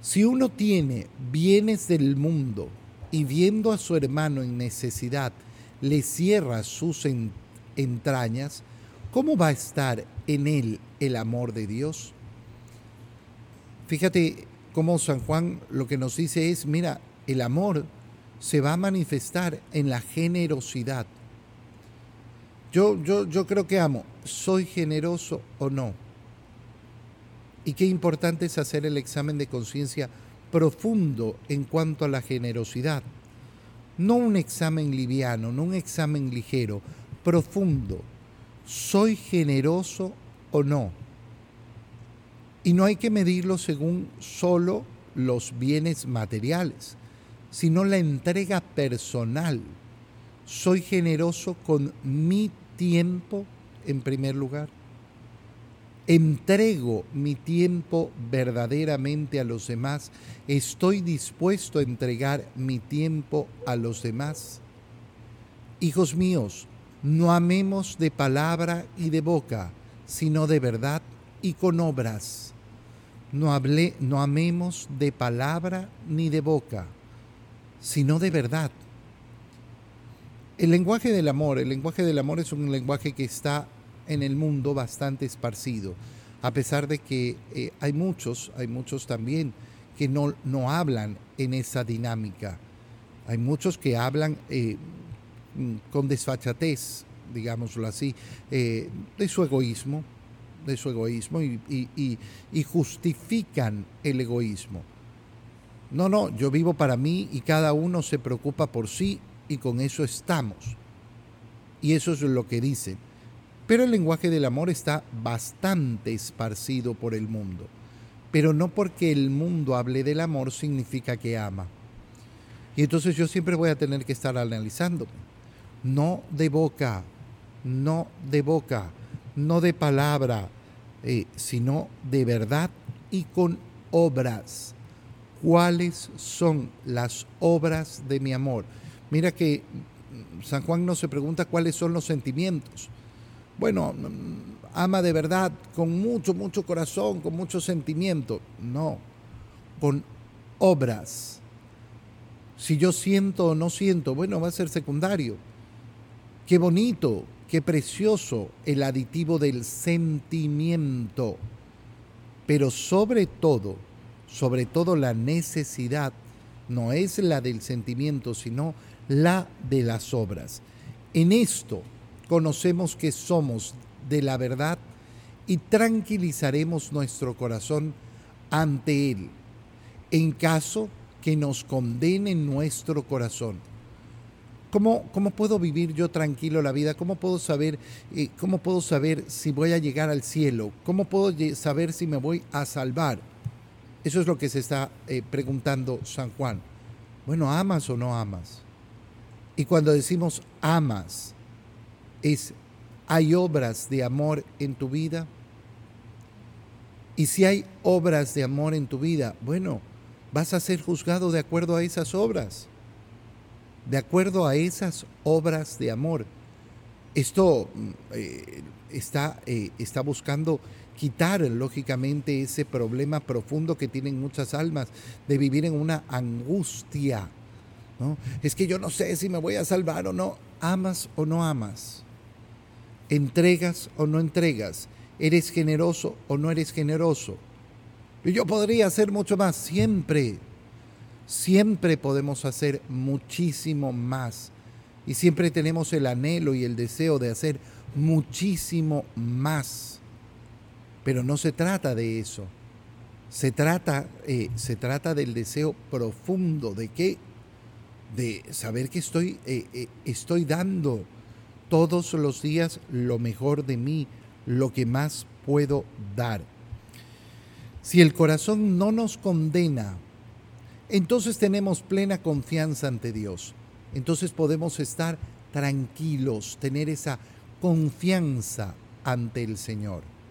Si uno tiene bienes del mundo y viendo a su hermano en necesidad, le cierra sus entrañas, ¿cómo va a estar en él el amor de Dios? Fíjate cómo San Juan lo que nos dice es, mira, el amor se va a manifestar en la generosidad. Yo, yo, yo creo que amo, ¿soy generoso o no? Y qué importante es hacer el examen de conciencia profundo en cuanto a la generosidad. No un examen liviano, no un examen ligero, profundo. ¿Soy generoso o no? Y no hay que medirlo según solo los bienes materiales, sino la entrega personal. ¿Soy generoso con mi tiempo en primer lugar? Entrego mi tiempo verdaderamente a los demás, estoy dispuesto a entregar mi tiempo a los demás. Hijos míos, no amemos de palabra y de boca, sino de verdad y con obras. No, hablé, no amemos de palabra ni de boca, sino de verdad. El lenguaje del amor, el lenguaje del amor es un lenguaje que está en el mundo bastante esparcido, a pesar de que eh, hay muchos, hay muchos también que no, no hablan en esa dinámica. Hay muchos que hablan eh, con desfachatez, digámoslo así, eh, de su egoísmo, de su egoísmo y, y, justifican el egoísmo. No, no, yo vivo para mí y cada uno se preocupa por sí y con eso estamos. Y eso es lo que dicen. Pero el lenguaje del amor está bastante esparcido por el mundo. Pero no porque el mundo hable del amor significa que ama. Y entonces yo siempre voy a tener que estar analizando. No de boca, no de boca, no de palabra, eh, sino de verdad y con obras. ¿Cuáles son las obras de mi amor? Mira que San Juan no se pregunta cuáles son los sentimientos bueno, ama de verdad, con mucho, mucho corazón, con mucho sentimiento. No, con obras. Si yo siento o no siento, bueno, va a ser secundario. Qué bonito, qué precioso el aditivo del sentimiento. Pero sobre todo, sobre todo la necesidad no es la del sentimiento, sino la de las obras. En esto conocemos que somos de la verdad y tranquilizaremos nuestro corazón ante Él, en caso que nos condene nuestro corazón. ¿Cómo, ¿Cómo, puedo vivir yo tranquilo la vida? ¿Cómo puedo saber, eh, cómo puedo saber si voy a llegar al cielo? ¿Cómo puedo saber si me voy a salvar? Eso es lo que se está eh, preguntando San Juan. Bueno, ¿amas o no amas? Y cuando decimos amas, es, ¿hay obras de amor en tu vida? Y si hay obras de amor en tu vida, bueno, vas a ser juzgado de acuerdo a esas obras, de acuerdo a esas obras de amor. Esto mm, eh, está, eh, está buscando quitar, lógicamente, ese problema profundo que tienen muchas almas de vivir en una angustia. ¿no? Es que yo no sé si me voy a salvar o no. ¿Amas o no amas? ¿Entregas o no entregas? ¿Eres generoso o no eres generoso? Yo podría hacer mucho más, siempre. Siempre podemos hacer muchísimo más. Y siempre tenemos el anhelo y el deseo de hacer muchísimo más. Pero no se trata de eso. Se trata, eh, se trata del deseo profundo de qué? De saber que estoy, eh, eh, estoy dando todos los días lo mejor de mí, lo que más puedo dar. Si el corazón no nos condena, entonces tenemos plena confianza ante Dios. Entonces podemos estar tranquilos, tener esa confianza ante el Señor.